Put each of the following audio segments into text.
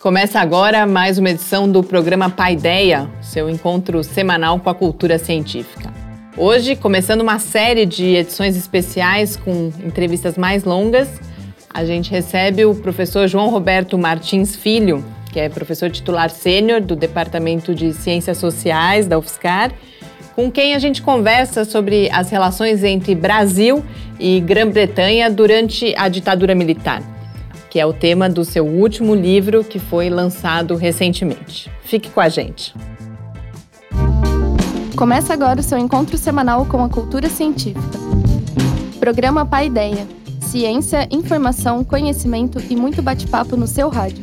Começa agora mais uma edição do programa Paideia, seu encontro semanal com a cultura científica. Hoje, começando uma série de edições especiais com entrevistas mais longas, a gente recebe o professor João Roberto Martins Filho, que é professor titular sênior do Departamento de Ciências Sociais da UFSCar, com quem a gente conversa sobre as relações entre Brasil e Grã-Bretanha durante a ditadura militar que é o tema do seu último livro que foi lançado recentemente. Fique com a gente. Começa agora o seu encontro semanal com a cultura científica. Programa Pai Ideia. Ciência, informação, conhecimento e muito bate-papo no seu rádio.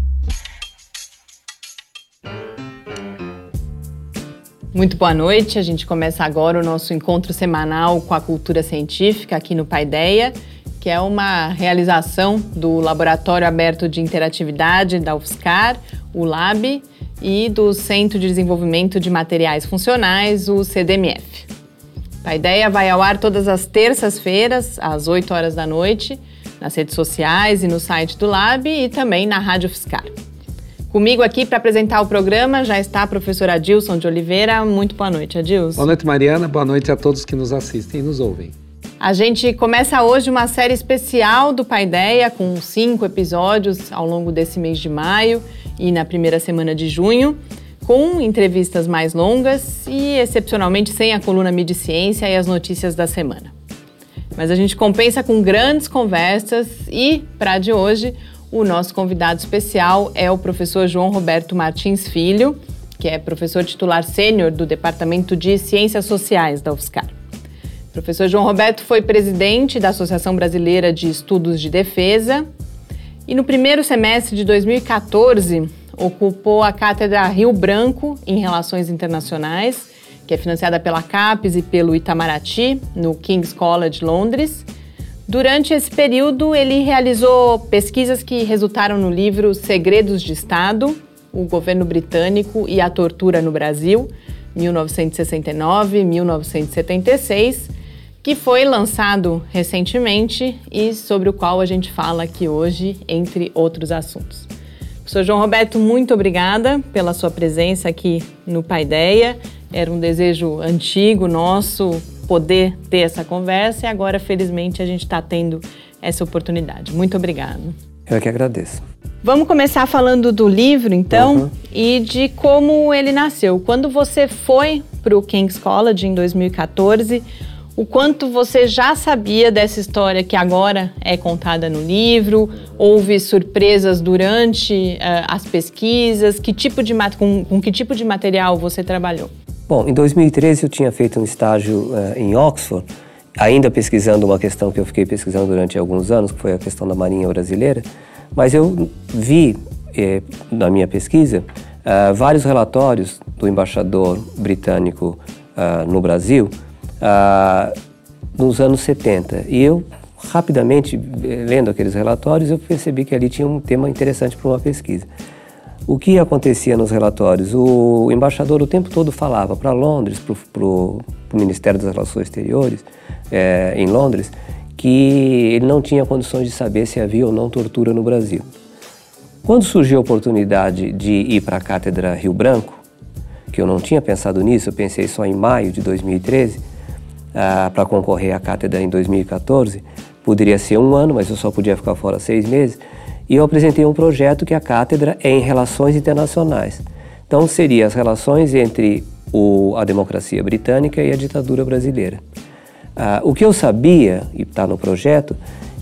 Muito boa noite. A gente começa agora o nosso encontro semanal com a cultura científica aqui no Paideia, que é uma realização do Laboratório Aberto de Interatividade da UFSCar, o LAB, e do Centro de Desenvolvimento de Materiais Funcionais, o CDMF. A ideia vai ao ar todas as terças-feiras, às 8 horas da noite, nas redes sociais e no site do Lab e também na Rádio Fiscar. Comigo aqui para apresentar o programa já está a professora Adilson de Oliveira. Muito boa noite, Adilson. Boa noite, Mariana. Boa noite a todos que nos assistem e nos ouvem. A gente começa hoje uma série especial do Paideia, com cinco episódios ao longo desse mês de maio e na primeira semana de junho, com entrevistas mais longas e, excepcionalmente, sem a coluna Mídia Ciência e as notícias da semana. Mas a gente compensa com grandes conversas e, para de hoje, o nosso convidado especial é o professor João Roberto Martins Filho, que é professor titular sênior do Departamento de Ciências Sociais da UFSCar. O professor João Roberto foi presidente da Associação Brasileira de Estudos de Defesa e no primeiro semestre de 2014 ocupou a cátedra Rio Branco em Relações Internacionais, que é financiada pela CAPES e pelo Itamaraty, no King's College Londres. Durante esse período, ele realizou pesquisas que resultaram no livro Segredos de Estado, o governo britânico e a tortura no Brasil, 1969-1976 que foi lançado recentemente e sobre o qual a gente fala aqui hoje, entre outros assuntos. Professor João Roberto, muito obrigada pela sua presença aqui no Paideia. Era um desejo antigo nosso poder ter essa conversa e agora, felizmente, a gente está tendo essa oportunidade. Muito obrigada. Eu que agradeço. Vamos começar falando do livro, então, uhum. e de como ele nasceu. Quando você foi para o King's College em 2014, o quanto você já sabia dessa história que agora é contada no livro? Houve surpresas durante uh, as pesquisas? Que tipo de com, com, que tipo de material você trabalhou? Bom, em 2013 eu tinha feito um estágio uh, em Oxford, ainda pesquisando uma questão que eu fiquei pesquisando durante alguns anos, que foi a questão da Marinha Brasileira. Mas eu vi eh, na minha pesquisa uh, vários relatórios do embaixador britânico no Brasil nos anos 70. E eu, rapidamente, lendo aqueles relatórios, eu percebi que ali tinha um tema interessante para uma pesquisa. O que acontecia nos relatórios? O embaixador o tempo todo falava para Londres, para o Ministério das Relações Exteriores, é, em Londres, que ele não tinha condições de saber se havia ou não tortura no Brasil. Quando surgiu a oportunidade de ir para a Cátedra Rio Branco, que eu não tinha pensado nisso, eu pensei só em maio de 2013, ah, para concorrer à cátedra em 2014. Poderia ser um ano, mas eu só podia ficar fora seis meses. E eu apresentei um projeto que a cátedra é em relações internacionais. Então, seria as relações entre o, a democracia britânica e a ditadura brasileira. Ah, o que eu sabia, e está no projeto,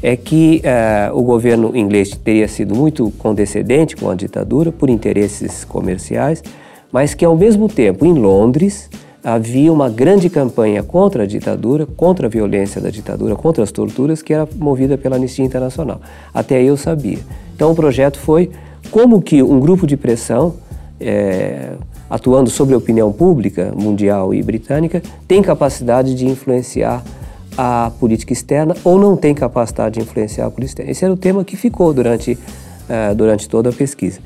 é que ah, o governo inglês teria sido muito condescendente com a ditadura por interesses comerciais, mas que ao mesmo tempo em Londres havia uma grande campanha contra a ditadura, contra a violência da ditadura, contra as torturas, que era movida pela Anistia Internacional. Até aí eu sabia. Então o projeto foi como que um grupo de pressão é, atuando sobre a opinião pública mundial e britânica, tem capacidade de influenciar a política externa ou não tem capacidade de influenciar a política externa. Esse era o tema que ficou durante, uh, durante toda a pesquisa.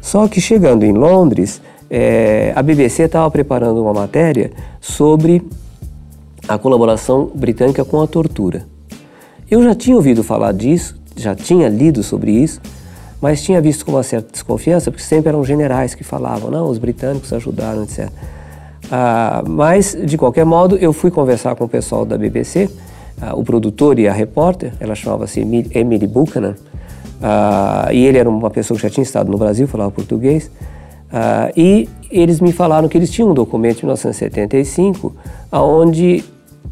Só que chegando em Londres, é, a BBC estava preparando uma matéria sobre a colaboração britânica com a tortura. Eu já tinha ouvido falar disso, já tinha lido sobre isso, mas tinha visto com uma certa desconfiança, porque sempre eram generais que falavam, não, os britânicos ajudaram, etc. Ah, mas, de qualquer modo, eu fui conversar com o pessoal da BBC, ah, o produtor e a repórter, ela chamava-se Emily Buchanan, ah, e ele era uma pessoa que já tinha estado no Brasil, falava português, ah, e eles me falaram que eles tinham um documento de 1975, onde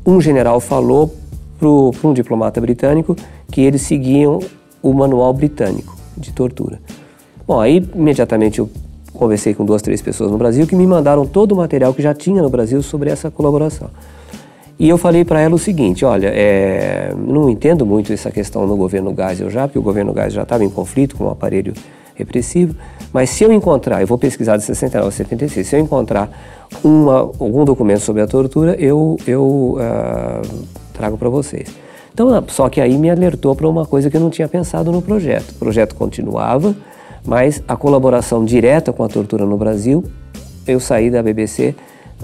um general falou para um diplomata britânico que eles seguiam o manual britânico de tortura. Bom, aí imediatamente eu conversei com duas, três pessoas no Brasil que me mandaram todo o material que já tinha no Brasil sobre essa colaboração. E eu falei para ela o seguinte: olha, é, não entendo muito essa questão no governo Geisel já, porque o governo Geisel já estava em conflito com o aparelho repressivo, mas se eu encontrar, eu vou pesquisar de 69 a 76, se eu encontrar uma, algum documento sobre a tortura, eu, eu uh, trago para vocês. Então, só que aí me alertou para uma coisa que eu não tinha pensado no projeto. O projeto continuava, mas a colaboração direta com a tortura no Brasil, eu saí da BBC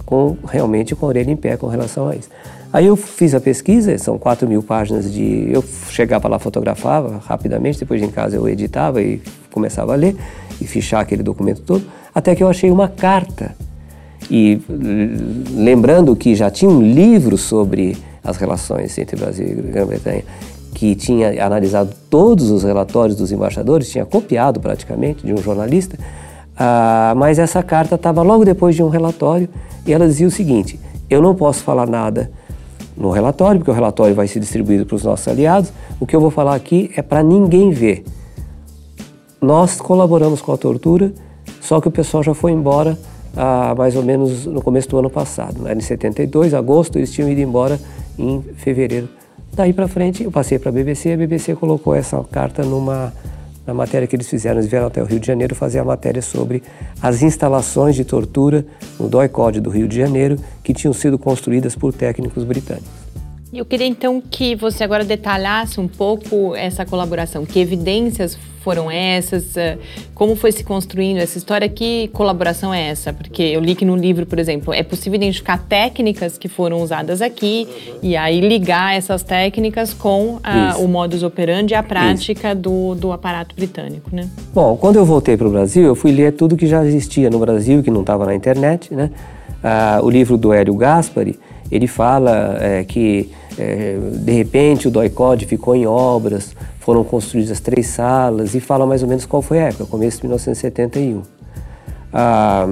com realmente com a orelha em pé com relação a isso. Aí eu fiz a pesquisa, são 4 mil páginas de. Eu chegava lá, fotografava rapidamente, depois em casa eu editava e começava a ler e fichar aquele documento todo, até que eu achei uma carta. E lembrando que já tinha um livro sobre as relações entre Brasil e Grã-Bretanha, que tinha analisado todos os relatórios dos embaixadores, tinha copiado praticamente de um jornalista, ah, mas essa carta estava logo depois de um relatório e ela dizia o seguinte: eu não posso falar nada no relatório, porque o relatório vai ser distribuído para os nossos aliados. O que eu vou falar aqui é para ninguém ver. Nós colaboramos com a tortura, só que o pessoal já foi embora ah, mais ou menos no começo do ano passado. Era em 72, agosto, eles tinham ido embora em fevereiro. Daí para frente eu passei para a BBC a BBC colocou essa carta numa na matéria que eles fizeram, eles vieram até o Rio de Janeiro fazer a matéria sobre as instalações de tortura no DOI-CODE do Rio de Janeiro que tinham sido construídas por técnicos britânicos. Eu queria então que você agora detalhasse um pouco essa colaboração. Que evidências foram essas? Eh, como foi se construindo essa história? Que colaboração é essa? Porque eu li que no livro, por exemplo, é possível identificar técnicas que foram usadas aqui uhum. e aí ligar essas técnicas com a, o modus operandi e a prática do, do aparato britânico, né? Bom, quando eu voltei para o Brasil, eu fui ler tudo que já existia no Brasil, que não estava na internet, né? Ah, o livro do Hélio Gaspari, ele fala é, que é, de repente o DOI-CODE ficou em obras, foram construídas três salas e fala mais ou menos qual foi a época, começo de 1971. Ah,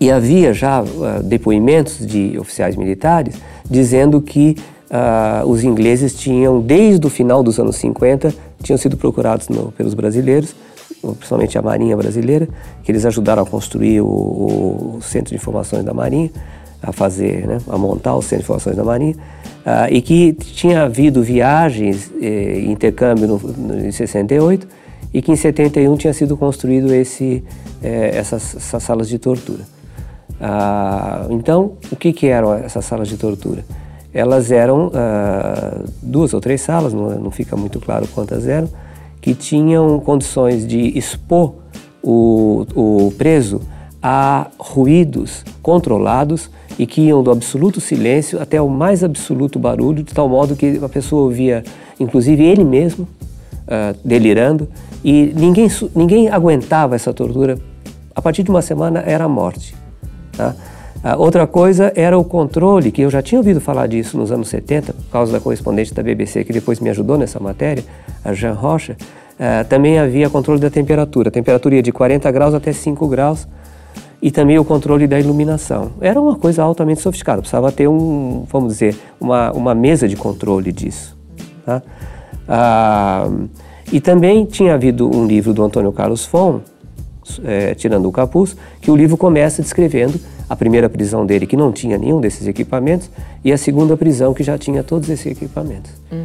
e havia já ah, depoimentos de oficiais militares dizendo que ah, os ingleses tinham, desde o final dos anos 50, tinham sido procurados no, pelos brasileiros, principalmente a Marinha Brasileira, que eles ajudaram a construir o, o Centro de Informações da Marinha, a fazer, né, a montar o Centro de Informações da Marinha, uh, e que tinha havido viagens eh, intercâmbio no, no, em 68 e que em 71 tinha sido construído esse, eh, essas, essas, salas de tortura. Uh, então, o que, que eram essas salas de tortura? Elas eram uh, duas ou três salas, não, não fica muito claro quantas eram, que tinham condições de expor o, o preso a ruídos controlados e que iam do absoluto silêncio até o mais absoluto barulho, de tal modo que a pessoa ouvia, inclusive ele mesmo, uh, delirando, e ninguém, ninguém aguentava essa tortura. A partir de uma semana era a morte. Tá? Uh, outra coisa era o controle, que eu já tinha ouvido falar disso nos anos 70, por causa da correspondente da BBC que depois me ajudou nessa matéria, a Jean Rocha. Uh, também havia controle da temperatura. A temperatura ia de 40 graus até 5 graus e também o controle da iluminação. Era uma coisa altamente sofisticada, precisava ter um, vamos dizer, uma, uma mesa de controle disso. Tá? Ah, e também tinha havido um livro do Antônio Carlos Fon, é, Tirando o Capuz, que o livro começa descrevendo a primeira prisão dele, que não tinha nenhum desses equipamentos, e a segunda prisão, que já tinha todos esses equipamentos. Uhum.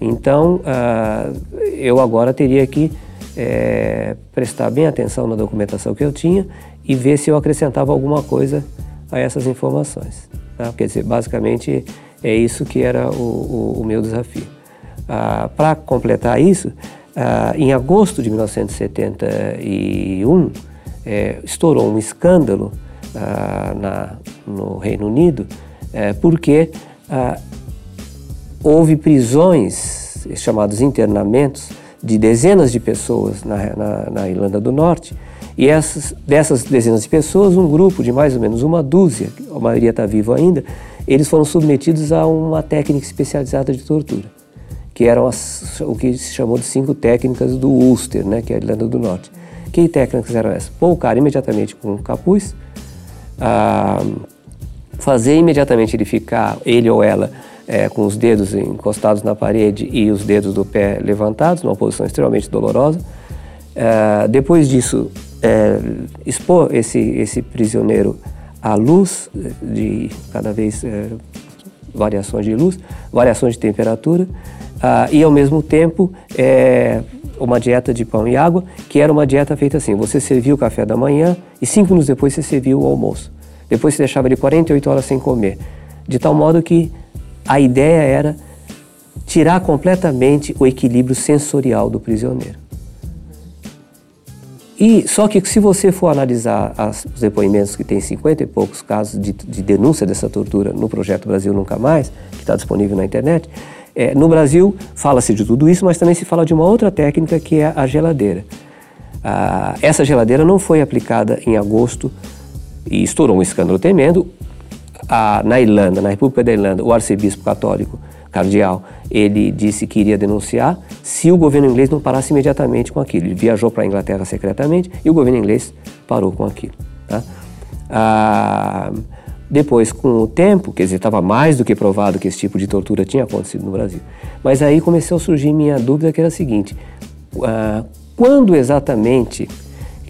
Então, ah, eu agora teria que é, prestar bem atenção na documentação que eu tinha e ver se eu acrescentava alguma coisa a essas informações. Tá? Quer dizer, basicamente é isso que era o, o, o meu desafio. Ah, Para completar isso, ah, em agosto de 1971, é, estourou um escândalo ah, na, no Reino Unido, é, porque ah, houve prisões, chamados internamentos, de dezenas de pessoas na, na, na Irlanda do Norte, e essas, dessas dezenas de pessoas, um grupo de mais ou menos uma dúzia, a maioria está vivo ainda, eles foram submetidos a uma técnica especializada de tortura, que eram as, o que se chamou de cinco técnicas do Ulster, né, que é a Irlanda do Norte. Que técnicas eram essas? Pôr o cara imediatamente com um capuz, ah, fazer imediatamente ele ficar, ele ou ela, é, com os dedos encostados na parede e os dedos do pé levantados, numa posição extremamente dolorosa. É, depois disso, é, expor esse, esse prisioneiro à luz, de cada vez é, variações de luz, variações de temperatura, ah, e ao mesmo tempo é, uma dieta de pão e água, que era uma dieta feita assim: você servia o café da manhã e cinco minutos depois você servia o almoço. Depois você deixava ele 48 horas sem comer, de tal modo que a ideia era tirar completamente o equilíbrio sensorial do prisioneiro. E só que se você for analisar as, os depoimentos que tem 50 e poucos casos de, de denúncia dessa tortura no projeto Brasil Nunca Mais, que está disponível na internet, é, no Brasil fala-se de tudo isso, mas também se fala de uma outra técnica que é a geladeira. Ah, essa geladeira não foi aplicada em agosto e estourou um escândalo tremendo. Ah, na Irlanda, na República da Irlanda, o arcebispo católico cardeal, ele disse que iria denunciar se o governo inglês não parasse imediatamente com aquilo. Ele viajou para a Inglaterra secretamente e o governo inglês parou com aquilo. Tá? Ah, depois, com o tempo, quer dizer, estava mais do que provado que esse tipo de tortura tinha acontecido no Brasil. Mas aí começou a surgir minha dúvida, que era a seguinte: ah, quando exatamente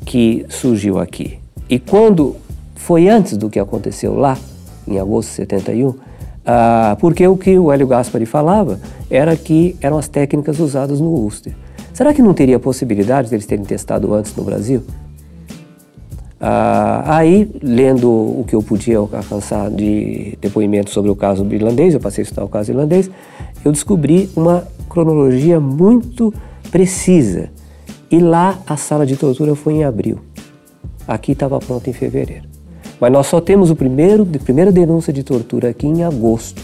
que surgiu aqui? E quando foi antes do que aconteceu lá, em agosto de 71? Ah, porque o que o Hélio Gaspari falava era que eram as técnicas usadas no Ulster. Será que não teria possibilidade deles terem testado antes no Brasil? Ah, aí, lendo o que eu podia alcançar de depoimento sobre o caso irlandês, eu passei a estudar o caso irlandês, eu descobri uma cronologia muito precisa. E lá a sala de tortura foi em abril. Aqui estava pronta em fevereiro. Mas nós só temos o primeiro, a primeira denúncia de tortura aqui em agosto.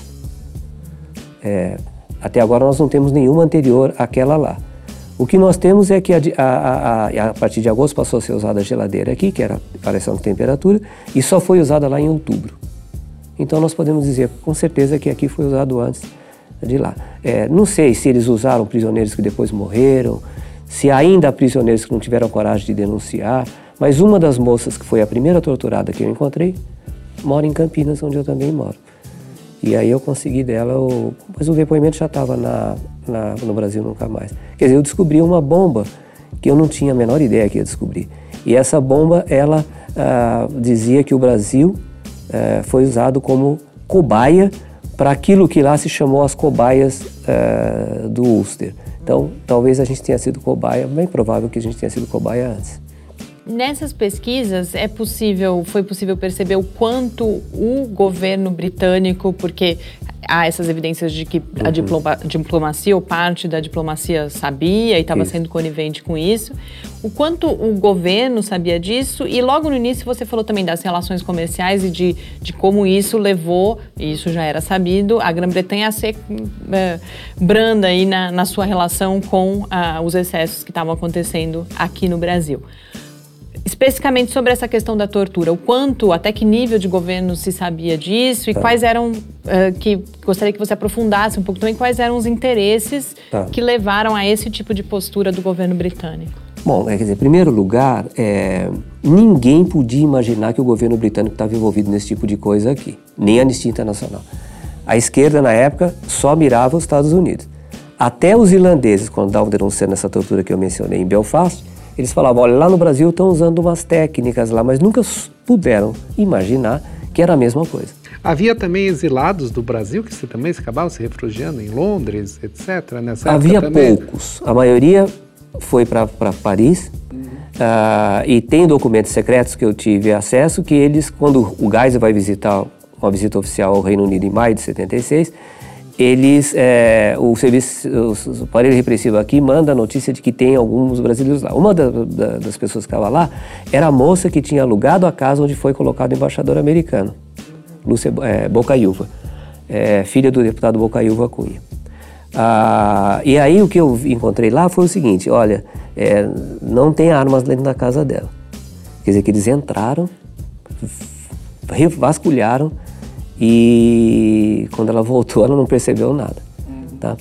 É, até agora nós não temos nenhuma anterior àquela lá. O que nós temos é que a, a, a, a, partir de agosto passou a ser usada a geladeira aqui, que era variação de temperatura, e só foi usada lá em outubro. Então nós podemos dizer com certeza que aqui foi usado antes de lá. É, não sei se eles usaram prisioneiros que depois morreram, se ainda há prisioneiros que não tiveram coragem de denunciar, mas uma das moças que foi a primeira torturada que eu encontrei mora em Campinas, onde eu também moro. E aí eu consegui dela, o... mas o depoimento já estava na, na, no Brasil nunca mais. Quer dizer, eu descobri uma bomba que eu não tinha a menor ideia que ia descobrir. E essa bomba, ela ah, dizia que o Brasil ah, foi usado como cobaia para aquilo que lá se chamou as cobaias ah, do Ulster. Então, talvez a gente tenha sido cobaia, bem provável que a gente tenha sido cobaia antes. Nessas pesquisas é possível, foi possível perceber o quanto o governo britânico, porque há essas evidências de que a uhum. diploma, diplomacia ou parte da diplomacia sabia e estava sendo conivente com isso, o quanto o governo sabia disso e logo no início você falou também das relações comerciais e de, de como isso levou, e isso já era sabido, a Grã-Bretanha a ser é, branda aí na, na sua relação com ah, os excessos que estavam acontecendo aqui no Brasil especificamente sobre essa questão da tortura, o quanto, até que nível de governo se sabia disso e tá. quais eram, uh, que gostaria que você aprofundasse um pouco também, quais eram os interesses tá. que levaram a esse tipo de postura do governo britânico? Bom, é, quer dizer, em primeiro lugar, é, ninguém podia imaginar que o governo britânico estava envolvido nesse tipo de coisa aqui, nem a Anistia Internacional. A esquerda, na época, só mirava os Estados Unidos. Até os irlandeses, quando estavam denunciando essa tortura que eu mencionei em Belfast, eles falavam, olha, lá no Brasil estão usando umas técnicas lá, mas nunca puderam imaginar que era a mesma coisa. Havia também exilados do Brasil que se também acabavam se refugiando em Londres, etc. Nessa Havia poucos. A maioria foi para Paris. Uhum. Uh, e tem documentos secretos que eu tive acesso que eles, quando o Geisel vai visitar uma visita oficial ao Reino Unido em maio de 76, eles, é, o serviço, o, aparelho repressivo aqui manda a notícia de que tem alguns brasileiros lá. Uma da, da, das pessoas que estava lá era a moça que tinha alugado a casa onde foi colocado o embaixador americano, Lúcia é, Bocaiúva, é, filha do deputado Bocaiúva Cunha. Ah, e aí o que eu encontrei lá foi o seguinte, olha, é, não tem armas dentro da casa dela. Quer dizer que eles entraram, vasculharam e quando ela voltou ela não percebeu nada. Tá?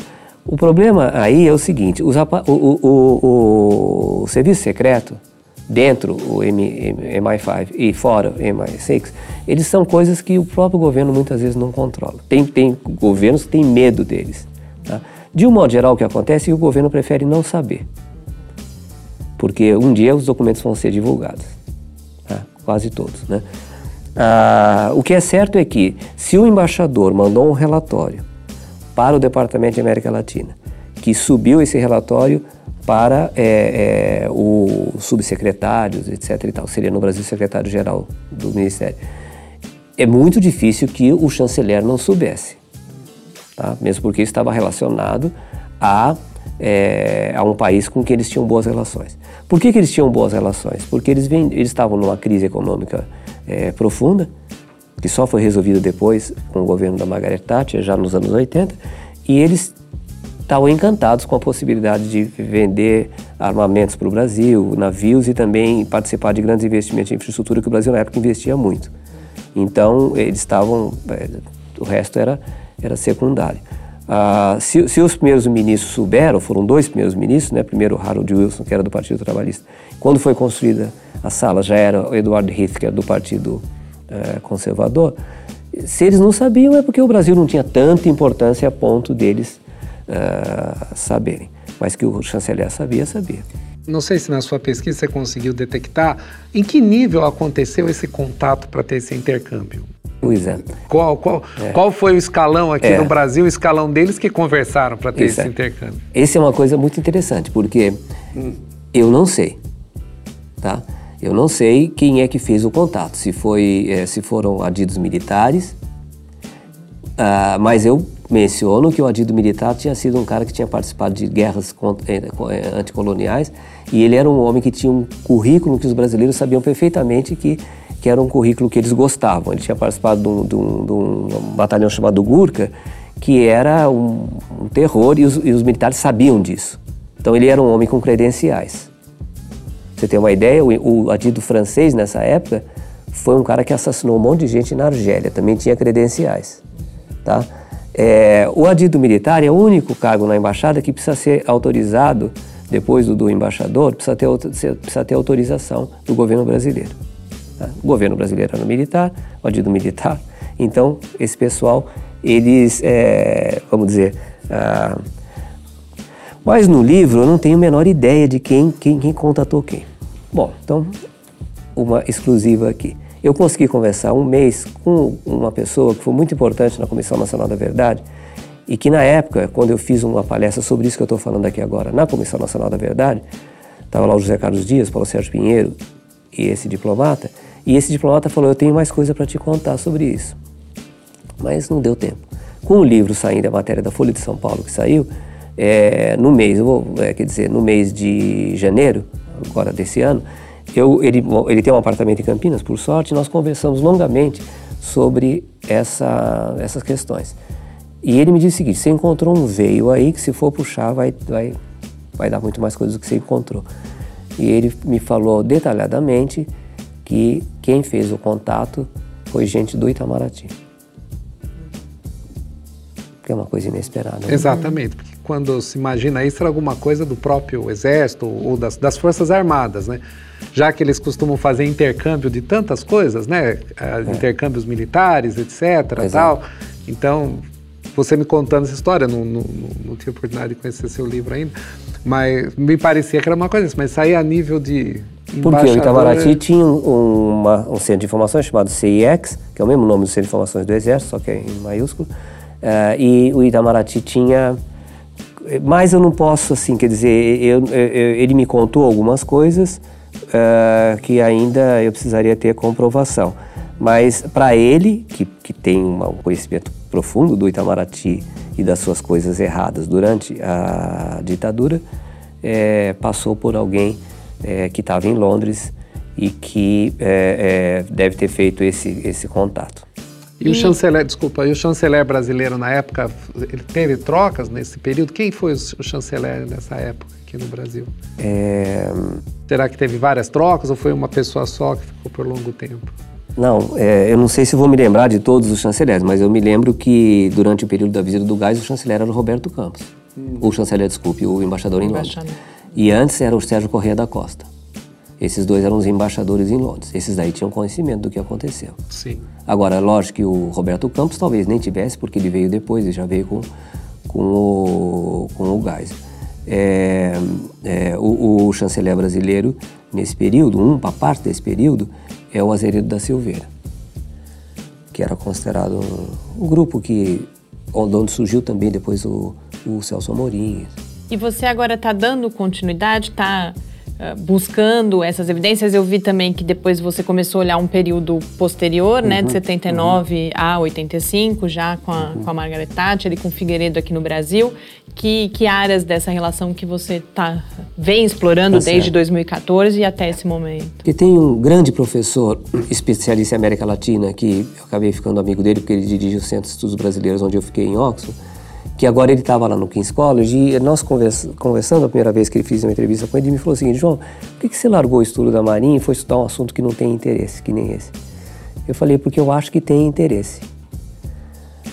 O problema aí é o seguinte, os, o, o, o, o, serviço secreto, dentro o MI5 e fora o MI6, eles são coisas que o próprio governo muitas vezes não controla. Tem, tem governos que têm medo deles. Tá? De um modo geral, o que acontece é que o governo prefere não saber. Porque um dia os documentos vão ser divulgados. Tá? Quase todos. Né? Ah, o que é certo é que, se o embaixador mandou um relatório para o Departamento de América Latina, que subiu esse relatório para é, é, os subsecretários, etc. e tal, seria no Brasil secretário-geral do Ministério, é muito difícil que o chanceler não soubesse tá? mesmo porque estava relacionado a, é, a um país com que eles tinham boas relações. Por que, que eles tinham boas relações? Porque eles, vem, eles estavam numa crise econômica é, profunda, que só foi resolvida depois com o governo da Margaret Thatcher, já nos anos 80, e eles estavam encantados com a possibilidade de vender armamentos para o Brasil, navios e também participar de grandes investimentos em infraestrutura que o Brasil na época investia muito. Então eles estavam, é, o resto era era secundário. Ah, se, se, os primeiros ministros souberam, foram dois primeiros ministros, né? primeiro Harold Wilson, que era do Partido Trabalhista, quando foi construída a sala já era o Eduardo Heath, que era do Partido eh, Conservador, se eles não sabiam é porque o Brasil não tinha tanta importância a ponto deles uh, saberem. Mas que o chanceler sabia, sabia. Não sei se na sua pesquisa você conseguiu detectar em que nível aconteceu esse contato para ter esse intercâmbio. Pois é. Qual, qual, é. qual foi o escalão aqui é. no Brasil, o escalão deles que conversaram para ter Isso esse é. intercâmbio? Essa é uma coisa muito interessante, porque eu não sei, tá? Eu não sei quem é que fez o contato, se, foi, é, se foram adidos militares, uh, mas eu menciono que o adido militar tinha sido um cara que tinha participado de guerras eh, eh, anticoloniais e ele era um homem que tinha um currículo que os brasileiros sabiam perfeitamente que que era um currículo que eles gostavam. Ele tinha participado de um, de um, de um batalhão chamado Gurkha, que era um, um terror e os, e os, militares sabiam disso. Então ele era um homem com credenciais. Você tem uma ideia, o, o adido francês nessa época foi um cara que assassinou um monte de gente na Argélia, também tinha credenciais. Tá? É, o adido militar é o único cargo na embaixada que precisa ser autorizado, depois do, do embaixador, precisa ter, precisa ter autorização do governo brasileiro. O governo brasileiro era militar, o adido militar. Então, esse pessoal, eles, é, vamos dizer... Ah, mas no livro eu não tenho a menor ideia de quem, quem, quem contatou quem. Bom, então, uma exclusiva aqui. Eu consegui conversar um mês com uma pessoa que foi muito importante na Comissão Nacional da Verdade e que na época, quando eu fiz uma palestra sobre isso que eu estou falando aqui agora, na Comissão Nacional da Verdade, estava lá o José Carlos Dias, Paulo Sérgio Pinheiro e esse diplomata, e esse diplomata falou: Eu tenho mais coisa para te contar sobre isso. Mas não deu tempo. Com o livro saindo, a matéria da Folha de São Paulo que saiu, é, no mês, vou, é, quer dizer, no mês de janeiro, agora desse ano, eu, ele, ele tem um apartamento em Campinas, por sorte, nós conversamos longamente sobre essa, essas questões. E ele me disse o seguinte: você encontrou um veio aí que, se for puxar, vai, vai, vai dar muito mais coisas do que você encontrou. E ele me falou detalhadamente que quem fez o contato foi gente do Itamaraty. Que é uma coisa inesperada. Né? Exatamente, porque quando se imagina isso, era alguma coisa do próprio Exército ou das, das Forças Armadas, né? Já que eles costumam fazer intercâmbio de tantas coisas, né? É. Intercâmbios militares, etc. Tal. Então, você me contando essa história, não, não, não, tive oportunidade de conhecer seu livro ainda, mas me parecia que era uma coisa assim, mas sair a nível de porque o Itamaraty tinha um, uma, um centro de informações chamado CIEX, que é o mesmo nome do centro de informações do Exército, só que é em maiúsculo, uh, e o Itamaraty tinha... Mas eu não posso, assim, quer dizer, eu, eu, ele me contou algumas coisas, uh, que ainda eu precisaria ter comprovação. Mas para ele, que, que tem um conhecimento profundo do Itamaraty e das suas coisas erradas durante a ditadura, é, passou por alguém é, que estava em Londres e que é, é, deve ter feito esse, esse contato. E, e, o chanceler, desculpa, e o chanceler brasileiro na época, ele teve trocas nesse período? Quem foi o chanceler nessa época aqui no Brasil? É... Será que teve várias trocas ou foi uma pessoa só que ficou por longo tempo? Não, é, eu não sei se vou me lembrar de todos os chanceleres, mas eu me lembro que durante o período da visita do Gás o chanceler era o Roberto Campos. Hum. O chanceler, desculpe, o embaixador em Londres. E antes era o Sérgio Correia da Costa. Esses dois eram os embaixadores em Londres. Esses daí tinham conhecimento do que aconteceu. Sim. Agora, lógico que o Roberto Campos talvez nem tivesse, porque ele veio depois, ele já veio com, com, o, com o gás. É, é, o, o, chanceler brasileiro, nesse período, um para parte desse período, é o Azeredo da Silveira, que era considerado um, um grupo que onde surgiu também depois o, o Celso Amorim. E você agora está dando continuidade, está uh, buscando essas evidências? Eu vi também que depois você começou a olhar um período posterior, uhum, né, de 79 uhum. a 85, já com a, uhum. com a Margaret Thatcher e com o Figueiredo aqui no Brasil. Que, que áreas dessa relação que você tá, vem explorando tá desde 2014 e até esse momento? Porque tem um grande professor especialista em América Latina, que eu acabei ficando amigo dele porque ele dirige o Centro de Estudos Brasileiros, onde eu fiquei em Oxford, que agora ele estava lá no King's College e nós conversando a primeira vez que ele fez uma entrevista com ele, ele me falou seguinte, João, por que, que você largou o estudo da Marinha e foi estudar um assunto que não tem interesse, que nem esse? Eu falei, porque eu acho que tem interesse.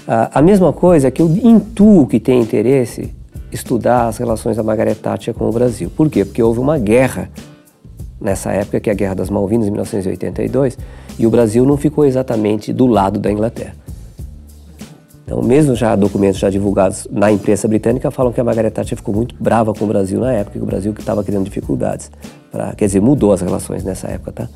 a mesma coisa que eu intuo que tem interesse estudar as relações da Margaret Thatcher com o Brasil. Por quê? Porque houve uma guerra nessa época, que é a Guerra das Malvinas, em 1982, e o Brasil não ficou exatamente do lado da Inglaterra. Então, mesmo já documentos já divulgados na imprensa britânica falam que a Margaret Thatcher ficou muito brava com o Brasil na época, que o Brasil estava criando dificuldades. Pra, quer dizer, mudou as relações nessa época, tá?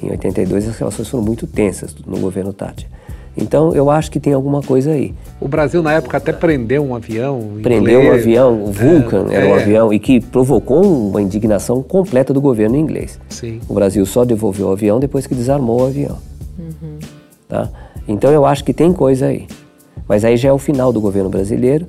Em 82 as relações foram muito tensas no governo Thatcher. Então, eu acho que tem alguma coisa aí. O Brasil, na época, até prendeu um avião. Prendeu inglês. um avião, o Vulcan é, era um é. avião, e que provocou uma indignação completa do governo inglês. Sim. O Brasil só devolveu o avião depois que desarmou o avião. Uhum. Tá? Então, eu acho que tem coisa aí. Mas aí já é o final do governo brasileiro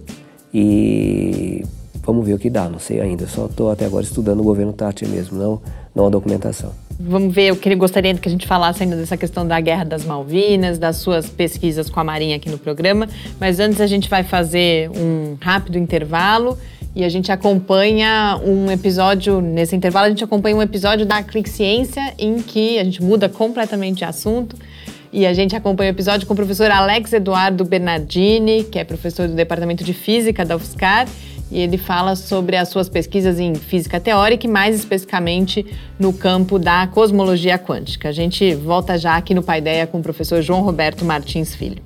e vamos ver o que dá, não sei ainda. Só estou até agora estudando o governo Tati mesmo, não, não a documentação. Vamos ver, eu queria, gostaria que a gente falasse ainda dessa questão da Guerra das Malvinas, das suas pesquisas com a Marinha aqui no programa, mas antes a gente vai fazer um rápido intervalo e a gente acompanha um episódio, nesse intervalo a gente acompanha um episódio da Clique Ciência em que a gente muda completamente de assunto e a gente acompanha o episódio com o professor Alex Eduardo Bernardini, que é professor do Departamento de Física da UFSCar, e ele fala sobre as suas pesquisas em física teórica e mais especificamente no campo da cosmologia quântica. A gente volta já aqui no Paideia com o professor João Roberto Martins Filho.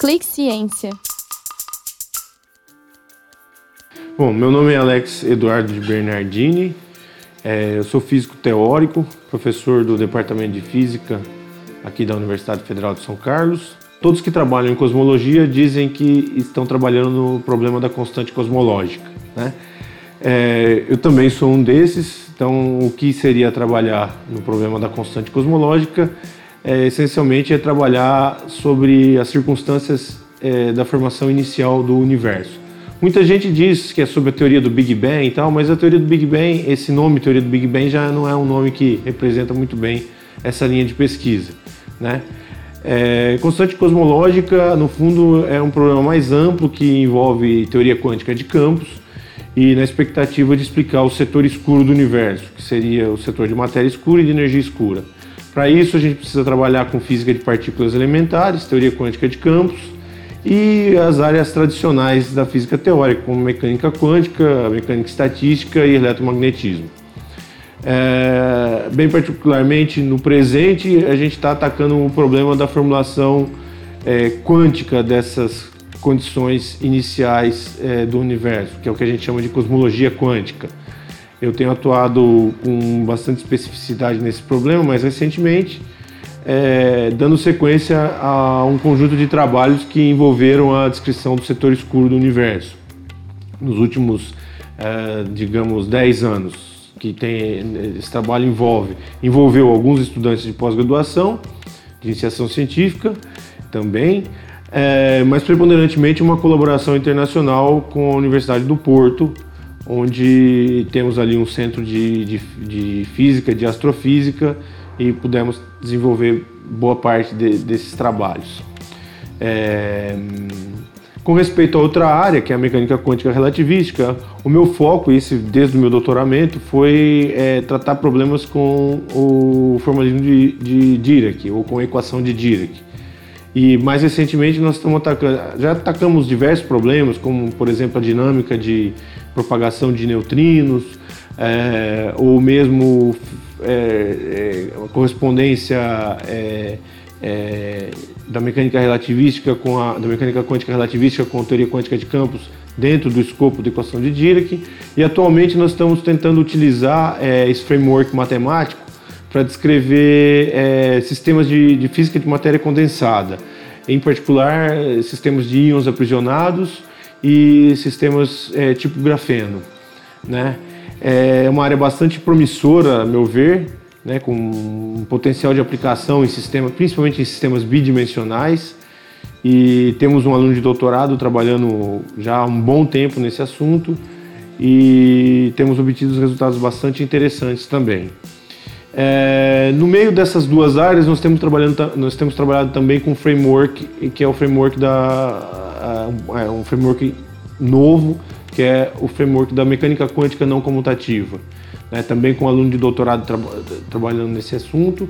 Clique Ciência. Bom, meu nome é Alex Eduardo de Bernardini, é, eu sou físico teórico, professor do Departamento de Física aqui da Universidade Federal de São Carlos. Todos que trabalham em cosmologia dizem que estão trabalhando no problema da constante cosmológica. Né? É, eu também sou um desses, então o que seria trabalhar no problema da constante cosmológica é, essencialmente é trabalhar sobre as circunstâncias é, da formação inicial do universo. Muita gente diz que é sobre a teoria do Big Bang e tal, mas a teoria do Big Bang, esse nome, teoria do Big Bang, já não é um nome que representa muito bem essa linha de pesquisa. Né? É, constante cosmológica, no fundo, é um problema mais amplo que envolve teoria quântica de campos e na expectativa de explicar o setor escuro do universo, que seria o setor de matéria escura e de energia escura. Para isso, a gente precisa trabalhar com física de partículas elementares, teoria quântica de campos, e as áreas tradicionais da física teórica, como mecânica quântica, mecânica estatística e eletromagnetismo. É, bem particularmente no presente, a gente está atacando o problema da formulação é, quântica dessas condições iniciais é, do universo, que é o que a gente chama de cosmologia quântica. Eu tenho atuado com bastante especificidade nesse problema mais recentemente é, dando sequência a um conjunto de trabalhos que envolveram a descrição do setor escuro do universo. Nos últimos é, digamos, 10 anos, que tem, esse trabalho envolve, envolveu alguns estudantes de pós-graduação, de iniciação científica também, é, mas preponderantemente uma colaboração internacional com a Universidade do Porto, onde temos ali um centro de, de, de física, de astrofísica, e pudemos desenvolver boa parte de, desses trabalhos. É, com respeito a outra área, que é a mecânica quântica relativística, o meu foco, esse desde o meu doutoramento, foi é, tratar problemas com o formalismo de, de Dirac, ou com a equação de Dirac. E mais recentemente nós estamos atacando, já atacamos diversos problemas, como por exemplo a dinâmica de propagação de neutrinos, é, ou mesmo é, é, correspondência é, é, da mecânica relativística com a da mecânica quântica relativística com a teoria quântica de campos dentro do escopo da equação de Dirac e atualmente nós estamos tentando utilizar é, esse framework matemático para descrever sistemas de, de, física de matéria condensada, em particular sistemas de íons aprisionados e sistemas é, tipo grafeno, né? É uma área bastante promissora, a meu ver, né, com um potencial de aplicação em sistemas, principalmente em sistemas bidimensionais. E temos um aluno de doutorado trabalhando já há um bom tempo nesse assunto e temos obtido resultados bastante interessantes também. É, no meio dessas duas áreas, nós temos, trabalhando, nós temos trabalhado também com framework, que é o framework da, é um framework novo que é o framework da mecânica quântica não comutativa. Né? Também com aluno de doutorado tra trabalhando nesse assunto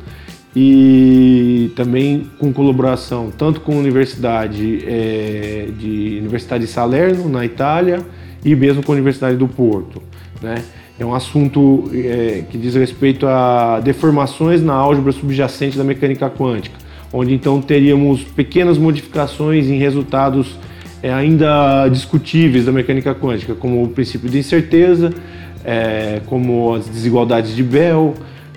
e também com colaboração tanto com a Universidade é, de Universidade de Salerno na Itália e mesmo com a Universidade do Porto, né? É um assunto é, que diz respeito a deformações na álgebra subjacente da mecânica quântica, onde então teríamos pequenas modificações em resultados é, ainda discutíveis da mecânica quântica, como o princípio de incerteza, é, como as desigualdades de Bell,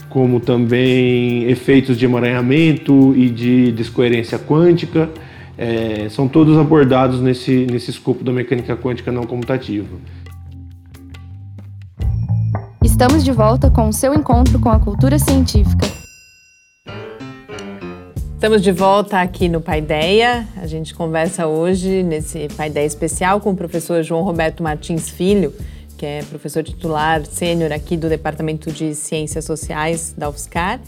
como também efeitos de emaranhamento e de descoerência quântica. É, são todos abordados nesse, nesse escopo da mecânica quântica não comutativa. Estamos de volta com o seu encontro com a cultura científica. Estamos de volta aqui no Paideia. A gente conversa hoje nesse Paideia especial com o professor João Roberto Martins Filho, que é professor titular sênior aqui do Departamento de Ciências Sociais da UFSCar.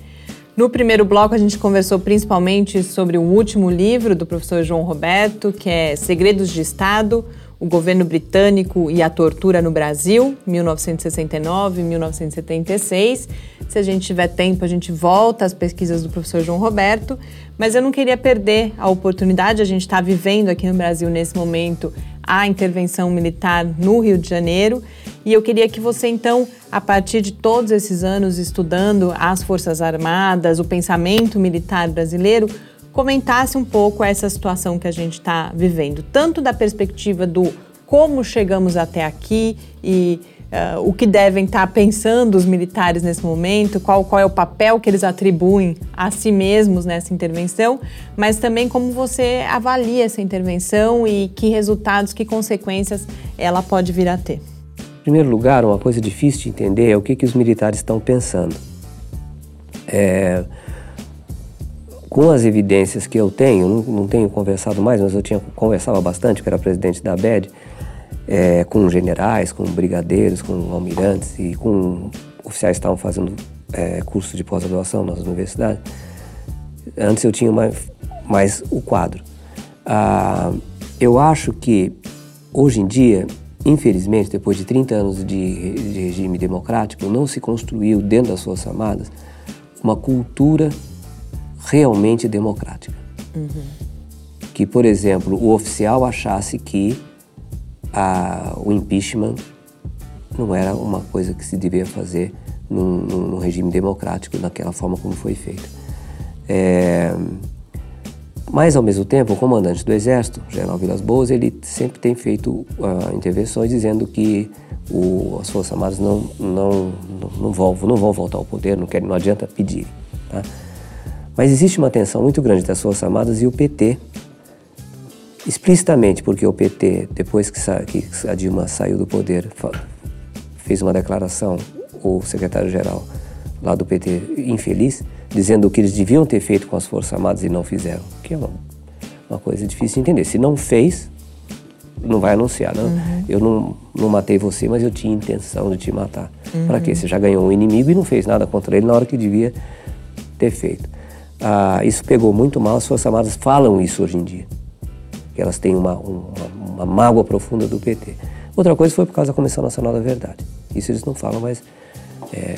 No primeiro bloco, a gente conversou principalmente sobre o último livro do professor João Roberto, que é Segredos de Estado, o governo britânico e a tortura no Brasil, 1969-1976. Se a gente tiver tempo, a gente volta às pesquisas do professor João Roberto, mas eu não queria perder a oportunidade. A gente está vivendo aqui no Brasil, nesse momento, a intervenção militar no Rio de Janeiro. E eu queria que você, então, a partir de todos esses anos estudando as Forças Armadas, o pensamento militar brasileiro, comentasse um pouco essa situação que a gente está vivendo, tanto da perspectiva do como chegamos até aqui e uh, o que devem estar tá pensando os militares nesse momento, qual, qual é o papel que eles atribuem a si mesmos nessa intervenção, mas também como você avalia essa intervenção e que resultados, que consequências ela pode vir a ter. Em primeiro lugar, uma coisa difícil de entender é o que, que os militares estão pensando. É, com as evidências que eu tenho, não, não, tenho conversado mais, mas eu tinha conversava bastante, que era presidente da ABED, é, com generais, com brigadeiros, com almirantes e com oficiais que estavam fazendo é, curso de pós-graduação nas universidades. Antes eu tinha mais, mais o quadro. Ah, eu acho que hoje em dia, infelizmente, depois de 30 anos de, de regime democrático, não se construiu dentro das Forças Armadas uma cultura realmente democrática. Uhum. Que, por exemplo, o oficial achasse que a, o impeachment não era uma coisa que se devia fazer num, num regime democrático, daquela forma como foi feito. É, mas, ao mesmo tempo, o comandante do Exército, General Vilas Boas, ele sempre tem feito uh, intervenções dizendo que o, as Forças Armadas não, não, não, não, vão, não vão voltar ao poder, não, querem, não adianta pedir. Tá? Mas existe uma tensão muito grande das Forças Armadas e o PT, explicitamente porque o PT, depois que, a Dilma saiu do poder, fez uma declaração, o secretário-geral lá do PT, infeliz, dizendo o que eles deviam ter feito com as Forças Armadas e não fizeram, que é uma, uma coisa difícil de entender. Se não fez, não vai anunciar, não. Uhum. Eu não, não matei você, mas eu tinha intenção de te matar. Uhum. Para quê? Você já ganhou um inimigo e não fez nada contra ele na hora que devia ter feito. Ah, isso pegou muito mal, as Forças Armadas falam isso hoje em dia. Que elas têm uma, uma, uma mágoa profunda do PT. Outra coisa foi por causa da Comissão Nacional da Verdade. Isso eles não falam, mas. É...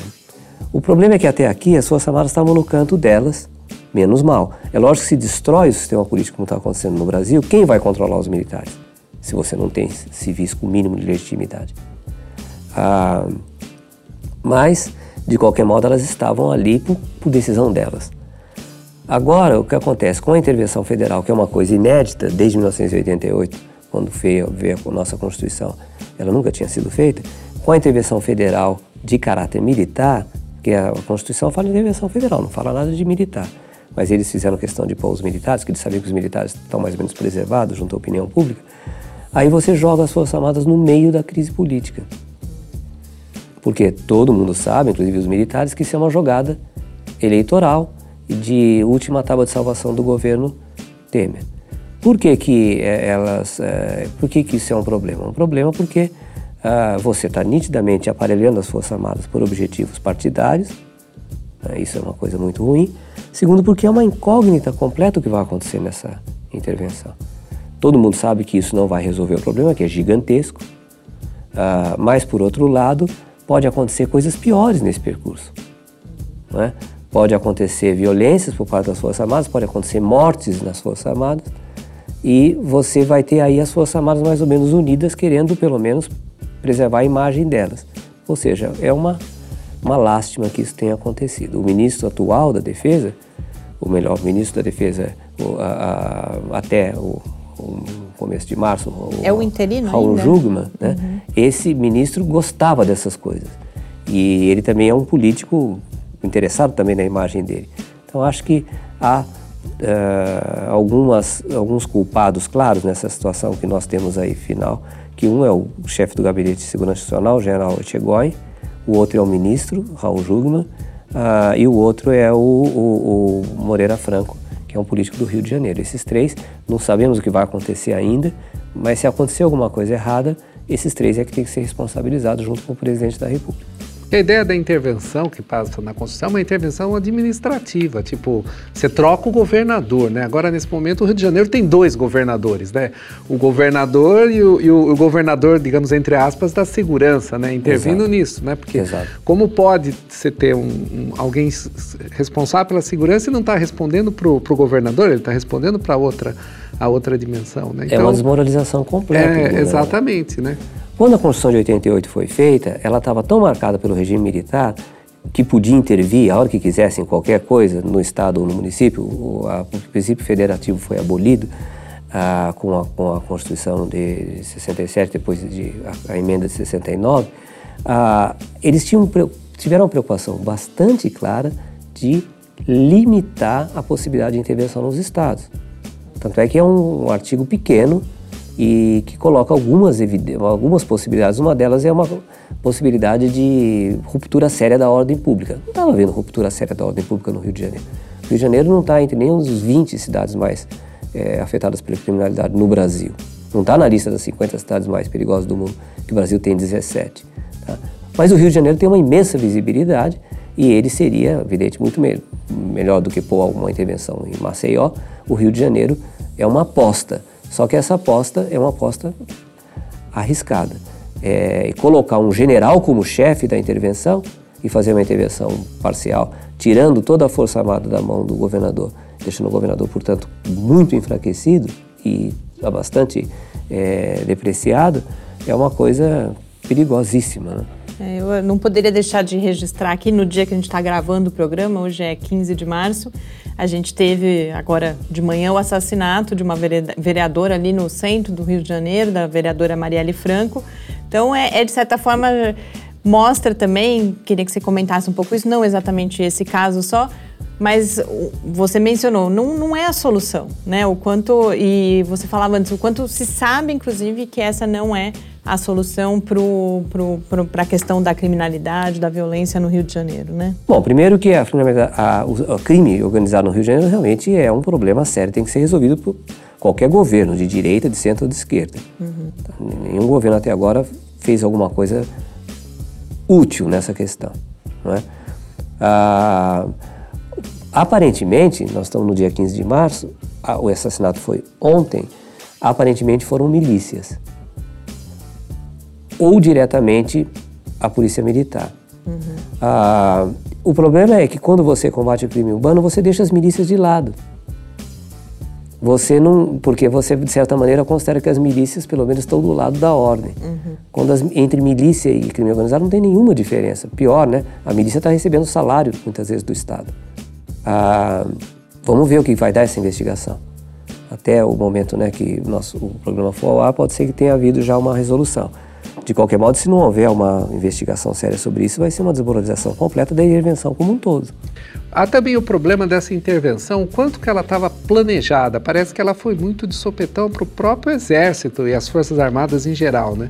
O problema é que até aqui as Forças Armadas estavam no canto delas, menos mal. É lógico que se destrói o sistema político como está acontecendo no Brasil, quem vai controlar os militares? Se você não tem civis com o mínimo de legitimidade. Ah, mas, de qualquer modo, elas estavam ali por, por decisão delas. Agora, o que acontece com a intervenção federal, que é uma coisa inédita desde 1988, quando veio, veio a nossa Constituição, ela nunca tinha sido feita, com a intervenção federal de caráter militar, que a Constituição fala de intervenção federal, não fala nada de militar. Mas eles fizeram questão de pôr os militares, que eles sabiam que os militares estão mais ou menos preservados junto à opinião pública. Aí você joga as Forças Armadas no meio da crise política. Porque todo mundo sabe, inclusive os militares, que isso é uma jogada eleitoral de última tábua de salvação do governo Temer. Por que, que é, elas. É, por que, que isso é um problema? Um problema porque ah, você está nitidamente aparelhando as Forças Armadas por objetivos partidários, né, isso é uma coisa muito ruim. Segundo, porque é uma incógnita completa o que vai acontecer nessa intervenção. Todo mundo sabe que isso não vai resolver o problema, que é gigantesco, ah, mas por outro lado, pode acontecer coisas piores nesse percurso. Né? Pode acontecer violências por parte das Forças Armadas, pode acontecer mortes nas Forças Armadas, e você vai ter aí as Forças Armadas mais ou menos unidas, querendo pelo menos preservar a imagem delas. Ou seja, é uma, uma lástima que isso tenha acontecido. O ministro atual da Defesa, ou melhor, o ministro da Defesa o, a, a, até o, o, começo de março, o, é o interino Raul ainda? Jugman, né? Uhum. esse ministro gostava dessas coisas. E ele também é um político interessado também na imagem dele. Então acho que há uh, algumas, alguns culpados claros nessa situação que nós temos aí final, que um é o chefe do Gabinete de Segurança Nacional, o general Echegói, o outro é o ministro, Raul Jugman, uh, e o outro é o, o, o, Moreira Franco, que é um político do Rio de Janeiro. Esses três, não sabemos o que vai acontecer ainda, mas se acontecer alguma coisa errada, esses três é que tem que ser responsabilizados junto com o presidente da República a ideia da intervenção que passa na Constituição é uma intervenção administrativa, tipo, você troca o governador, né? Agora, nesse momento, o Rio de Janeiro tem dois governadores, né? O governador e o, e o, o governador, digamos, entre aspas, da segurança, né? Intervindo Exato. nisso, né? Porque Exato. como pode você ter um, um, alguém responsável pela segurança e não está respondendo para o governador, ele está respondendo para outra, a outra dimensão, né? Então, é uma então, desmoralização completa. É, exatamente, né? Quando a Constituição de 88 foi feita, ela estava tão marcada pelo regime militar que podia intervir a hora que quisesse em qualquer coisa no estado ou no município. O, a, o princípio federativo foi abolido ah, com, a, com, a, Constituição de 67, depois de a, a emenda de 69. Ah, eles tinham, tiveram uma preocupação bastante clara de limitar a possibilidade de intervenção nos estados. Tanto é que é um, um artigo pequeno e que coloca algumas, algumas possibilidades. Uma delas é uma possibilidade de ruptura séria da ordem pública. Não estava havendo ruptura séria da ordem pública no Rio de Janeiro. O Rio de Janeiro não está entre nenhum dos 20 cidades mais é, afetadas pela criminalidade no Brasil. Não está na lista das 50 cidades mais perigosas do mundo, que o Brasil tem 17. Tá? Mas o Rio de Janeiro tem uma imensa visibilidade e ele seria, evidente, muito me melhor do que pôr alguma intervenção em Maceió. O Rio de Janeiro é uma aposta só que essa aposta é uma aposta arriscada. É, colocar um general como chefe da intervenção e fazer uma intervenção parcial, tirando toda a força armada da mão do governador, deixando o governador, portanto, muito enfraquecido e bastante é, depreciado, é uma coisa perigosíssima. Né? É, eu não poderia deixar de registrar aqui no dia que a gente está gravando o programa, hoje é 15 de março, a gente teve agora de manhã o assassinato de uma vereadora ali no centro do Rio de Janeiro, da vereadora Marielle Franco. Então, é, é de certa forma, mostra também, queria que você comentasse um pouco isso, não exatamente esse caso só, mas você mencionou, não, não é a solução, né? O quanto, e você falava antes, o quanto se sabe, inclusive, que essa não é a solução para a questão da criminalidade, da violência no Rio de Janeiro, né? Bom, primeiro que a, a, o, crime organizado no Rio de Janeiro realmente é um problema sério, tem que ser resolvido por qualquer governo, de direita, de centro ou de esquerda. Uhum. Nenhum governo até agora fez alguma coisa útil nessa questão. Não é? Ah, aparentemente, nós estamos no dia 15 de março, o assassinato foi ontem, aparentemente foram milícias ou diretamente a polícia militar. Uhum. Ah, o problema é que quando você combate o crime urbano, você deixa as milícias de lado. Você não, porque você de certa maneira considera que as milícias pelo menos estão do lado da ordem. Uhum. Quando as, entre milícia e crime organizado não tem nenhuma diferença. Pior, né? A milícia está recebendo salário muitas vezes do Estado. Ah, vamos ver o que vai dar essa investigação. Até o momento, né, que nosso o programa for ao ar, pode ser que tenha havido já uma resolução. De qualquer modo, se não houver uma investigação séria sobre isso, vai ser uma desmoralização completa da intervenção como um todo. Há também o problema dessa intervenção, quanto que ela estava planejada. Parece que ela foi muito de sopetão para o próprio Exército e as Forças Armadas em geral, né?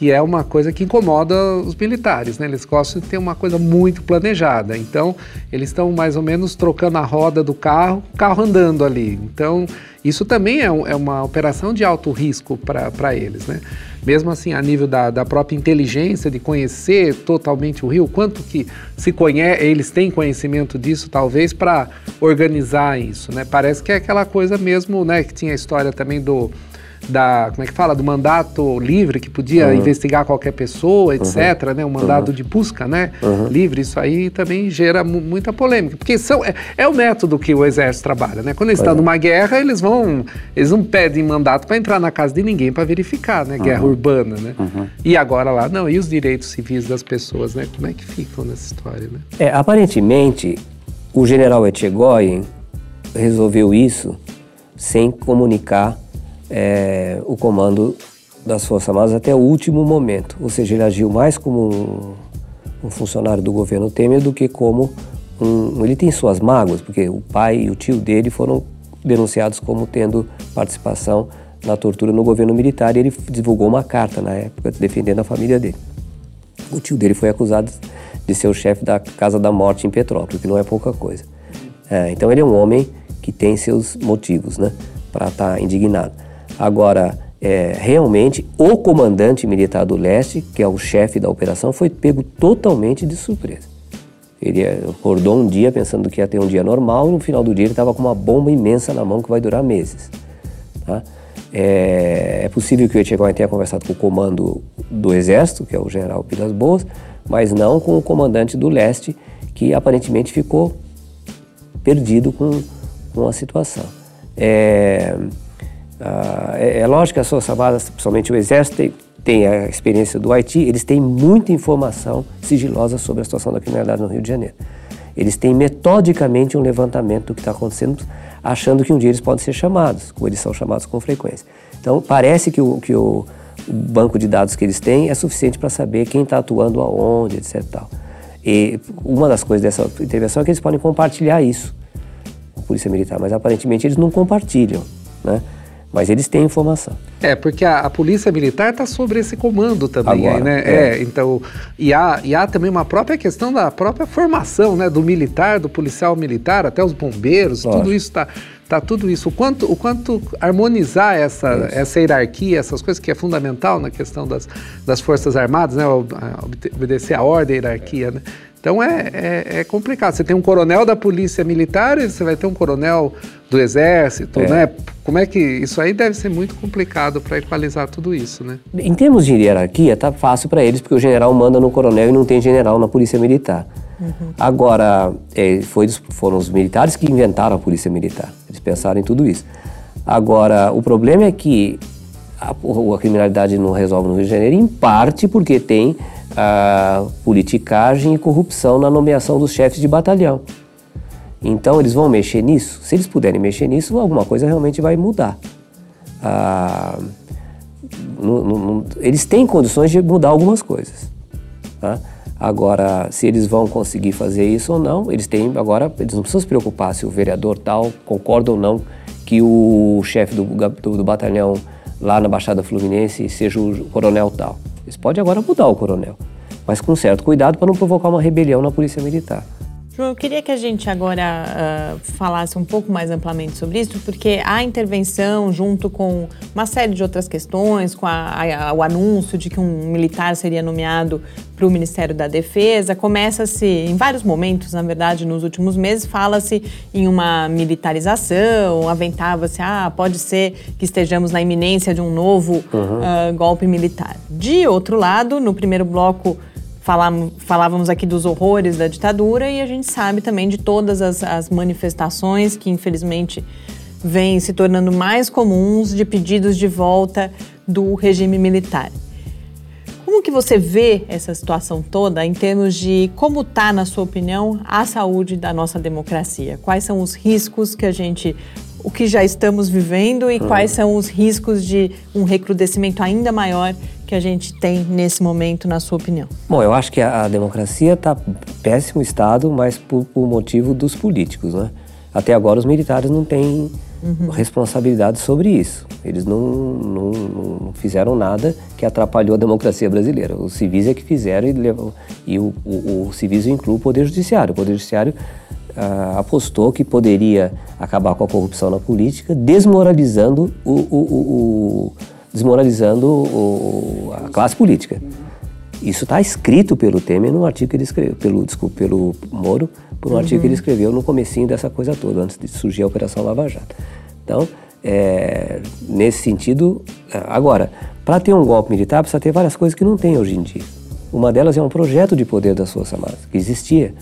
que é uma coisa que incomoda os militares, né? Eles gostam de ter uma coisa muito planejada. Então, eles estão mais ou menos trocando a roda do carro, o carro andando ali. Então, isso também é, é uma operação de alto risco para eles, né? Mesmo assim, a nível da, da própria inteligência, de conhecer totalmente o rio, quanto que se conhece, eles têm conhecimento disso, talvez, para organizar isso, né? Parece que é aquela coisa mesmo, né? Que tinha a história também do da como é que fala? Do mandato livre que podia uhum. investigar qualquer pessoa etc uhum. né? Um mandato uhum. de busca né? Livre isso aí também gera muita polêmica porque são é, é, o método que o exército trabalha né? Quando eles estão numa guerra eles vão eles não pedem mandato para entrar na casa de ninguém para verificar né? Guerra urbana né? E agora lá não e os direitos civis das pessoas né? Como é que ficam nessa história né? É, aparentemente o general Etchegoyen resolveu isso sem comunicar é, o comando das Forças Armadas até o último momento. Ou seja, ele agiu mais como um, um funcionário do governo Temer do que como um. Ele tem suas mágoas, porque o pai e o tio dele foram denunciados como tendo participação na tortura no governo militar e ele divulgou uma carta na época defendendo a família dele. O tio dele foi acusado de ser o chefe da Casa da Morte em Petrópolis, que não é pouca coisa. É, então ele é um homem que tem seus motivos né, para estar tá indignado. Agora, é, realmente, o comandante militar do leste, que é o chefe da operação, foi pego totalmente de surpresa. Ele acordou um dia pensando que ia ter um dia normal e no final do dia ele estava com uma bomba imensa na mão que vai durar meses. Tá? É, é, possível que o Etchegoyen tenha conversado com o comando do Exército, que é o general Pilas Boas, mas não com o comandante do leste, que aparentemente ficou perdido com, com a situação. É, Uh, é, é, lógico que as Forças Armadas, principalmente o Exército, tem, tem, a experiência do Haiti, eles têm muita informação sigilosa sobre a situação da criminalidade no Rio de Janeiro. Eles têm metodicamente um levantamento do que está acontecendo, achando que um dia eles podem ser chamados, como eles são chamados com frequência. Então, parece que o, que o banco de dados que eles têm é suficiente para saber quem está atuando aonde, etc. Tal. E uma das coisas dessa intervenção é que eles podem compartilhar isso com a Polícia Militar, mas aparentemente eles não compartilham. Né? Mas eles têm informação. É, porque a, a polícia militar está sobre esse comando também, Agora, aí, né? É. é. então, e há, e há também uma própria questão da própria formação, né? Do militar, do policial militar, até os bombeiros, Lógico. tudo isso está tá tudo isso. O quanto, o quanto harmonizar essa, essa hierarquia, essas coisas que é fundamental na questão das, das Forças Armadas, né? Obedecer a ordem, a hierarquia, né? Então é, é, é, complicado. Você tem um coronel da polícia militar e você vai ter um coronel do exército, é. né? Como é que isso aí deve ser muito complicado para equalizar tudo isso, né? Em termos de hierarquia, tá fácil para eles porque o general manda no coronel e não tem general na polícia militar. Uhum. Agora, é, foi, foram os militares que inventaram a polícia militar. Eles pensaram em tudo isso. Agora, o problema é que a, a criminalidade não resolve no Rio de Janeiro, em parte porque tem a politicagem e corrupção na nomeação dos chefes de batalhão. Então eles vão mexer nisso. Se eles puderem mexer nisso, alguma coisa realmente vai mudar. Ah, eles têm condições de mudar algumas coisas. Tá? Agora, se eles vão conseguir fazer isso ou não, eles têm agora, eles não precisam se preocupar se o vereador tal concorda ou não que o chefe do, do, do batalhão lá na Baixada Fluminense seja o coronel tal. Podem agora mudar o coronel, mas com certo cuidado para não provocar uma rebelião na Polícia Militar. Eu queria que a gente agora uh, falasse um pouco mais amplamente sobre isso, porque a intervenção, junto com uma série de outras questões, com a, a, o anúncio de que um militar seria nomeado para o Ministério da Defesa, começa-se, em vários momentos, na verdade, nos últimos meses, fala-se em uma militarização, aventava-se, ah, pode ser que estejamos na iminência de um novo uhum. uh, golpe militar. De outro lado, no primeiro bloco falávamos aqui dos horrores da ditadura e a gente sabe também de todas as, as manifestações que, infelizmente, vêm se tornando mais comuns de pedidos de volta do regime militar. Como que você vê essa situação toda em termos de como está, na sua opinião, a saúde da nossa democracia? Quais são os riscos que a gente o que já estamos vivendo e quais são os riscos de um recrudescimento ainda maior que a gente tem nesse momento, na sua opinião? Bom, eu acho que a, a democracia está péssimo estado, mas por, por, motivo dos políticos, né? Até agora os militares não têm uhum. responsabilidade sobre isso. Eles não, não, não, fizeram nada que atrapalhou a democracia brasileira. Os civis é que fizeram e, levam, e o, o, o civis inclui o Poder Judiciário. O Poder Judiciário ah, apostou que poderia acabar com a corrupção na política, desmoralizando o, o, o desmoralizando o, a classe política. Isso está escrito pelo Temer no artigo que ele escreveu, pelo, desculpa, pelo Moro, por um uhum. artigo que ele escreveu no comecinho dessa coisa toda, antes de surgir a Operação Lava Jato. Então, é, nesse sentido, é, agora, para ter um golpe militar precisa ter várias coisas que não tem hoje em dia. Uma delas é um projeto de poder das Forças Armadas, que existia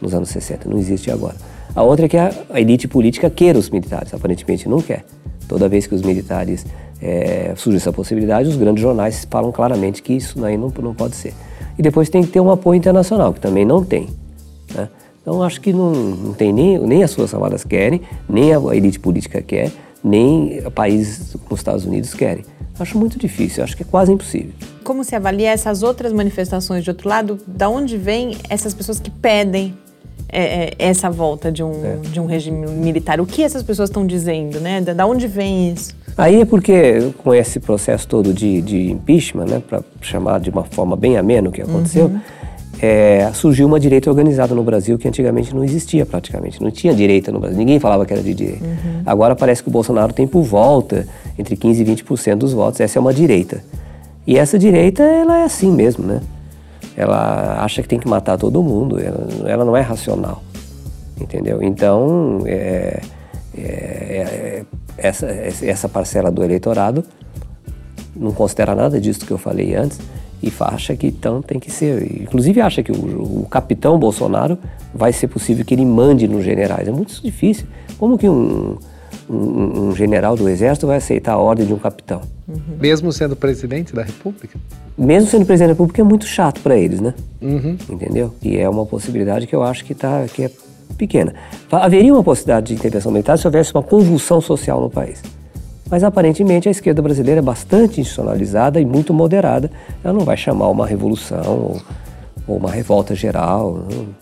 nos anos 60, não existe agora. A outra é que a, a elite política queira os militares, aparentemente não quer. Toda vez que os militares é, surge essa possibilidade, os grandes jornais falam claramente que isso aí não, não pode ser. E depois tem que ter um apoio internacional, que também não tem. Né? Então acho que não, não tem nem, nem as Forças Armadas querem, nem a elite política quer, nem países como os Estados Unidos querem. Acho muito difícil, acho que é quase impossível. Como se avalia essas outras manifestações de outro lado? Da onde vêm essas pessoas que pedem é, é, essa volta de um, é. de um regime militar? O que essas pessoas estão dizendo, né? Da, da onde vem isso? Aí é porque, com esse processo todo de, de impeachment, né, para chamar de uma forma bem amena o que aconteceu, uhum. é, surgiu uma direita organizada no Brasil que antigamente não existia praticamente. Não tinha direita no Brasil, ninguém falava que era de direita. Uhum. Agora parece que o Bolsonaro tem por volta entre 15% e 20% dos votos. Essa é uma direita. E essa direita, ela é assim mesmo, né? Ela acha que tem que matar todo mundo, ela, ela não é racional, entendeu? Então, é, é, é essa, essa parcela do eleitorado não considera nada disso que eu falei antes e acha que então tem que ser. Inclusive acha que o, o, capitão Bolsonaro vai ser possível que ele mande nos generais. É muito difícil. Como que um, um, um general do exército vai aceitar a ordem de um capitão? Uhum. Mesmo sendo presidente da República? Mesmo sendo presidente da República é muito chato para eles, né? Uhum. Entendeu? E é uma possibilidade que eu acho que, tá, que é pequena. Haveria uma possibilidade de intervenção militar se houvesse uma convulsão social no país. Mas aparentemente a esquerda brasileira é bastante institucionalizada e muito moderada. Ela não vai chamar uma revolução ou, uma revolta geral. Não.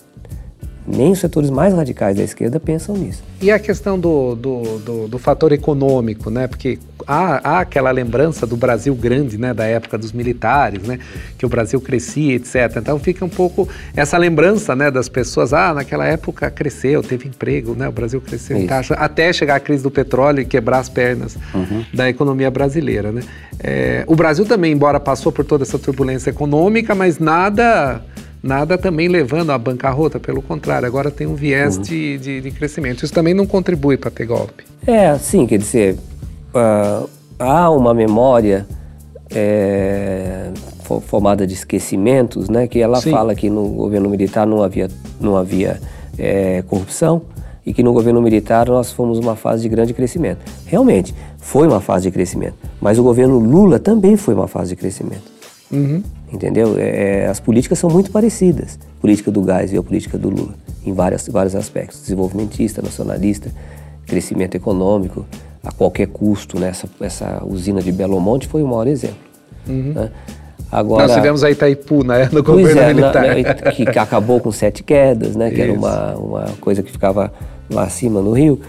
Nem os setores mais radicais da esquerda pensam nisso. E a questão do, do, do, do fator econômico, né? Porque há, há, aquela lembrança do Brasil grande, né? Da época dos militares, né? Que o Brasil crescia, etc. Então fica um pouco essa lembrança, né? Das pessoas, ah, naquela época cresceu, teve emprego, né? O Brasil cresceu em taxa, até chegar a crise do petróleo e quebrar as pernas uhum. da economia brasileira, né? É, o Brasil também, embora passou por toda essa turbulência econômica, mas nada nada também levando à bancarrota, pelo contrário, agora tem um viés uhum. de, de, de, crescimento. Isso também não contribui para ter golpe. É, sim, quer dizer, uh, há uma memória é, formada de esquecimentos, né, que ela sim. fala que no governo militar não havia, não havia é, corrupção e que no governo militar nós fomos uma fase de grande crescimento. Realmente, foi uma fase de crescimento, mas o governo Lula também foi uma fase de crescimento. Uhum. Entendeu? É, é, as políticas são muito parecidas. A política do gás e a política do Lula, em várias, vários aspectos. Desenvolvimentista, nacionalista, crescimento econômico, a qualquer custo. Né? Essa, essa usina de Belo Monte foi o maior exemplo. Uhum. Né? Agora, Nós tivemos a Itaipu né, no governo é, militar. Na, que, que, acabou com sete quedas, né, que Isso. era uma, uma coisa que ficava lá acima no Rio.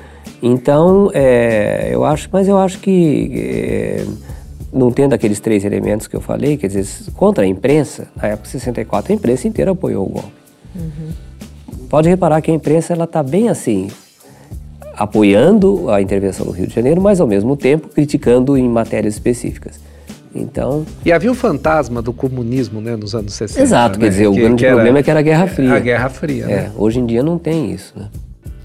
Então, é, eu acho, mas eu acho que é, não tendo aqueles três elementos que eu falei, quer dizer, contra a imprensa, na época de 64, a imprensa inteira apoiou o golpe. Uhum. Pode reparar que a imprensa ela está bem assim, apoiando a intervenção no Rio de Janeiro, mas ao mesmo tempo criticando em matérias específicas. Então. E havia o fantasma do comunismo né, nos anos 60. Exato, né? quer dizer, o que, grande que problema é que era a Guerra Fria. A Guerra Fria. É, né? hoje em dia não tem isso. Né?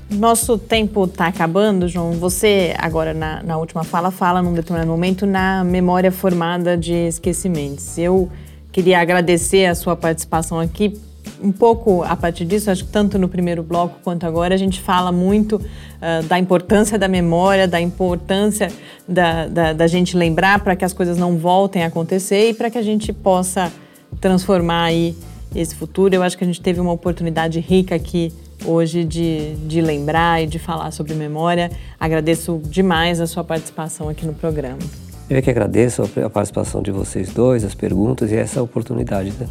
Nosso tempo está acabando, João. Você, agora, na, na, última fala, fala num determinado momento na memória formada de esquecimentos. Eu queria agradecer a sua participação aqui. Um pouco a partir disso, acho que tanto no primeiro bloco quanto agora, a gente fala muito uh, da importância da memória, da importância da, da, da gente lembrar para que as coisas não voltem a acontecer e para que a gente possa transformar aí esse futuro. Eu acho que a gente teve uma oportunidade rica aqui hoje de, de lembrar e de falar sobre memória. Agradeço demais a sua participação aqui no programa. Eu é que agradeço a participação de vocês dois, as perguntas e essa oportunidade. Né?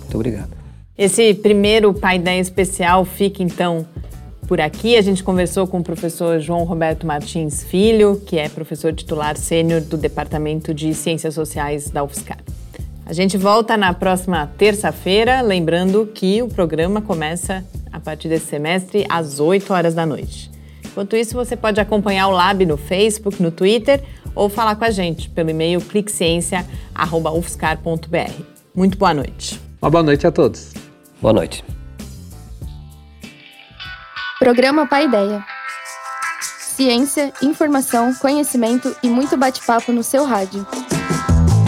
Muito obrigado. Esse primeiro Pai 10 especial fica então por aqui. A gente conversou com o professor João Roberto Martins Filho, que é professor titular sênior do Departamento de Ciências Sociais da UFSCar. A gente volta na próxima terça-feira, lembrando que o programa começa a partir desse semestre às 8 horas da noite. Enquanto isso, você pode acompanhar o Lab no Facebook, no Twitter ou falar com a gente pelo e-mail cliqueciência.ufscar.br. Muito boa noite. Uma boa noite a todos. Boa noite. Programa Pai Ideia. Ciência, informação, conhecimento e muito bate-papo no seu rádio.